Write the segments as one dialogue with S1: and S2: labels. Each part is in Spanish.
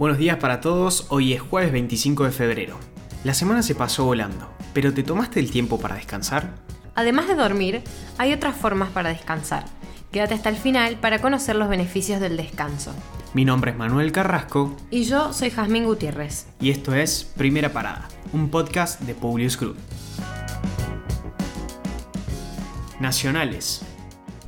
S1: Buenos días para todos, hoy es jueves 25 de febrero. La semana se pasó volando, pero ¿te tomaste el tiempo para descansar?
S2: Además de dormir, hay otras formas para descansar. Quédate hasta el final para conocer los beneficios del descanso.
S1: Mi nombre es Manuel Carrasco
S2: Y yo soy Jazmín Gutiérrez.
S1: y esto es Primera Parada, un podcast de Publius Cruz. Nacionales.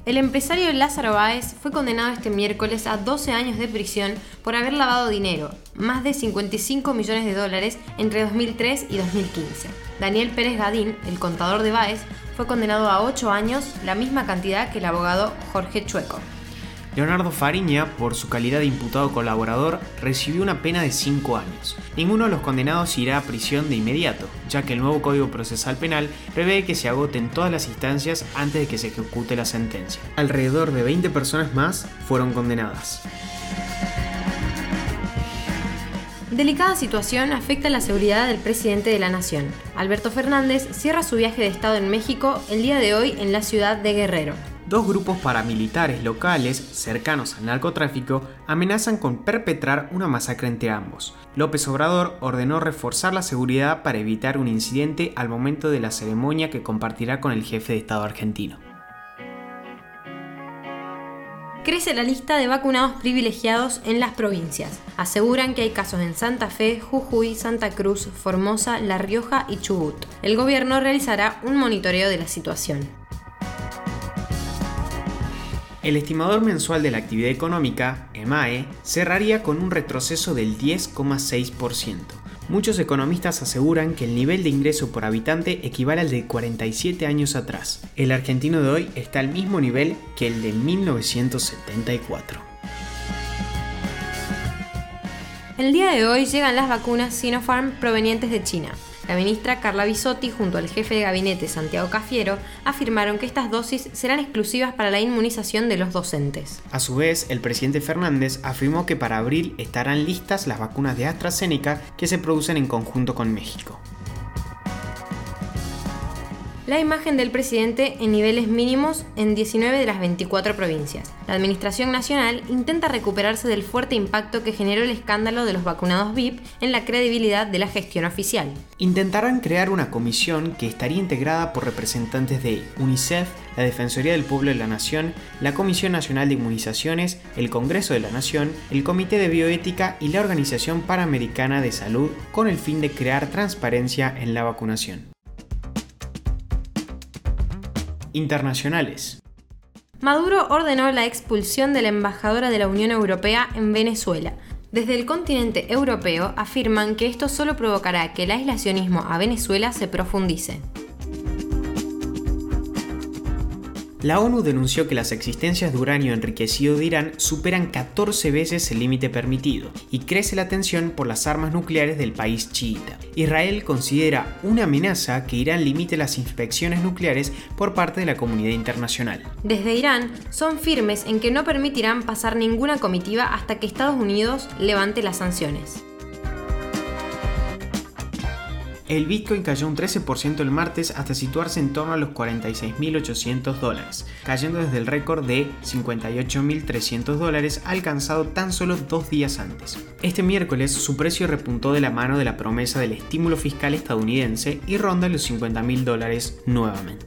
S2: El empresario Lázaro Báez fue condenado este miércoles a 12 años de prisión por haber lavado dinero, más de 55 millones de dólares entre 2003 y 2015. Daniel Pérez Gadín, el contador de Báez, fue condenado a 8 años, la misma cantidad que el abogado Jorge Chueco.
S1: Leonardo Fariña, por su calidad de imputado colaborador, recibió una pena de 5 años. Ninguno de los condenados irá a prisión de inmediato, ya que el nuevo Código Procesal Penal prevé que se agoten todas las instancias antes de que se ejecute la sentencia. Alrededor de 20 personas más fueron condenadas.
S2: Delicada situación afecta la seguridad del presidente de la Nación. Alberto Fernández cierra su viaje de Estado en México el día de hoy en la ciudad de Guerrero.
S1: Dos grupos paramilitares locales cercanos al narcotráfico amenazan con perpetrar una masacre entre ambos. López Obrador ordenó reforzar la seguridad para evitar un incidente al momento de la ceremonia que compartirá con el jefe de Estado argentino.
S2: Crece la lista de vacunados privilegiados en las provincias. Aseguran que hay casos en Santa Fe, Jujuy, Santa Cruz, Formosa, La Rioja y Chubut. El gobierno realizará un monitoreo de la situación.
S1: El estimador mensual de la actividad económica, EMAE, cerraría con un retroceso del 10,6%. Muchos economistas aseguran que el nivel de ingreso por habitante equivale al de 47 años atrás. El argentino de hoy está al mismo nivel que el de 1974.
S2: El día de hoy llegan las vacunas Sinopharm provenientes de China. La ministra Carla Bisotti junto al jefe de gabinete Santiago Cafiero afirmaron que estas dosis serán exclusivas para la inmunización de los docentes.
S1: A su vez, el presidente Fernández afirmó que para abril estarán listas las vacunas de AstraZeneca que se producen en conjunto con México.
S2: La imagen del presidente en niveles mínimos en 19 de las 24 provincias. La Administración Nacional intenta recuperarse del fuerte impacto que generó el escándalo de los vacunados VIP en la credibilidad de la gestión oficial.
S1: Intentarán crear una comisión que estaría integrada por representantes de UNICEF, la Defensoría del Pueblo de la Nación, la Comisión Nacional de Inmunizaciones, el Congreso de la Nación, el Comité de Bioética y la Organización Panamericana de Salud con el fin de crear transparencia en la vacunación. Internacionales.
S2: Maduro ordenó la expulsión de la embajadora de la Unión Europea en Venezuela. Desde el continente europeo afirman que esto solo provocará que el aislacionismo a Venezuela se profundice.
S1: La ONU denunció que las existencias de uranio enriquecido de Irán superan 14 veces el límite permitido y crece la tensión por las armas nucleares del país chiita. Israel considera una amenaza que Irán limite las inspecciones nucleares por parte de la comunidad internacional.
S2: Desde Irán son firmes en que no permitirán pasar ninguna comitiva hasta que Estados Unidos levante las sanciones.
S1: El Bitcoin cayó un 13% el martes hasta situarse en torno a los 46.800 dólares, cayendo desde el récord de 58.300 dólares alcanzado tan solo dos días antes. Este miércoles su precio repuntó de la mano de la promesa del estímulo fiscal estadounidense y ronda los 50.000 dólares nuevamente.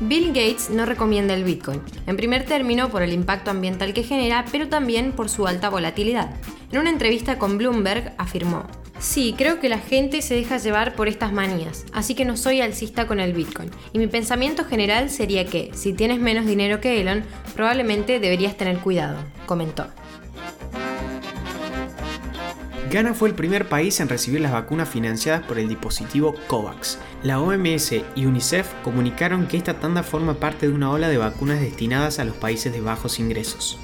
S2: Bill Gates no recomienda el Bitcoin, en primer término por el impacto ambiental que genera, pero también por su alta volatilidad. En una entrevista con Bloomberg afirmó, Sí, creo que la gente se deja llevar por estas manías, así que no soy alcista con el Bitcoin. Y mi pensamiento general sería que, si tienes menos dinero que Elon, probablemente deberías tener cuidado, comentó.
S1: Ghana fue el primer país en recibir las vacunas financiadas por el dispositivo COVAX. La OMS y UNICEF comunicaron que esta tanda forma parte de una ola de vacunas destinadas a los países de bajos ingresos.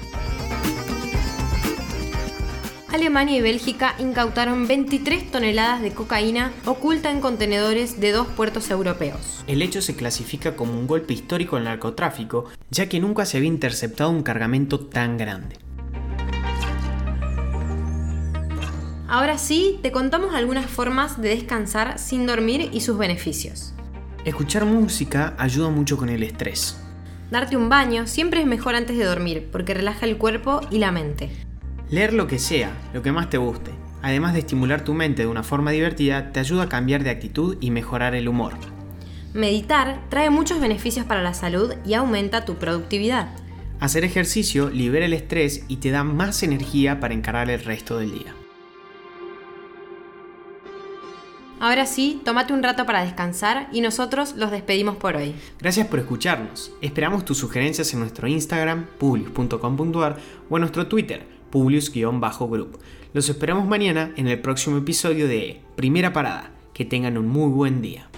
S2: Alemania y Bélgica incautaron 23 toneladas de cocaína oculta en contenedores de dos puertos europeos.
S1: El hecho se clasifica como un golpe histórico al narcotráfico, ya que nunca se había interceptado un cargamento tan grande.
S2: Ahora sí, te contamos algunas formas de descansar sin dormir y sus beneficios.
S1: Escuchar música ayuda mucho con el estrés.
S2: Darte un baño siempre es mejor antes de dormir, porque relaja el cuerpo y la mente.
S1: Leer lo que sea, lo que más te guste, además de estimular tu mente de una forma divertida, te ayuda a cambiar de actitud y mejorar el humor.
S2: Meditar trae muchos beneficios para la salud y aumenta tu productividad.
S1: Hacer ejercicio libera el estrés y te da más energía para encarar el resto del día.
S2: Ahora sí, tómate un rato para descansar y nosotros los despedimos por hoy.
S1: Gracias por escucharnos. Esperamos tus sugerencias en nuestro Instagram, publius.com.ar o en nuestro Twitter, publius-group. Los esperamos mañana en el próximo episodio de Primera Parada. Que tengan un muy buen día.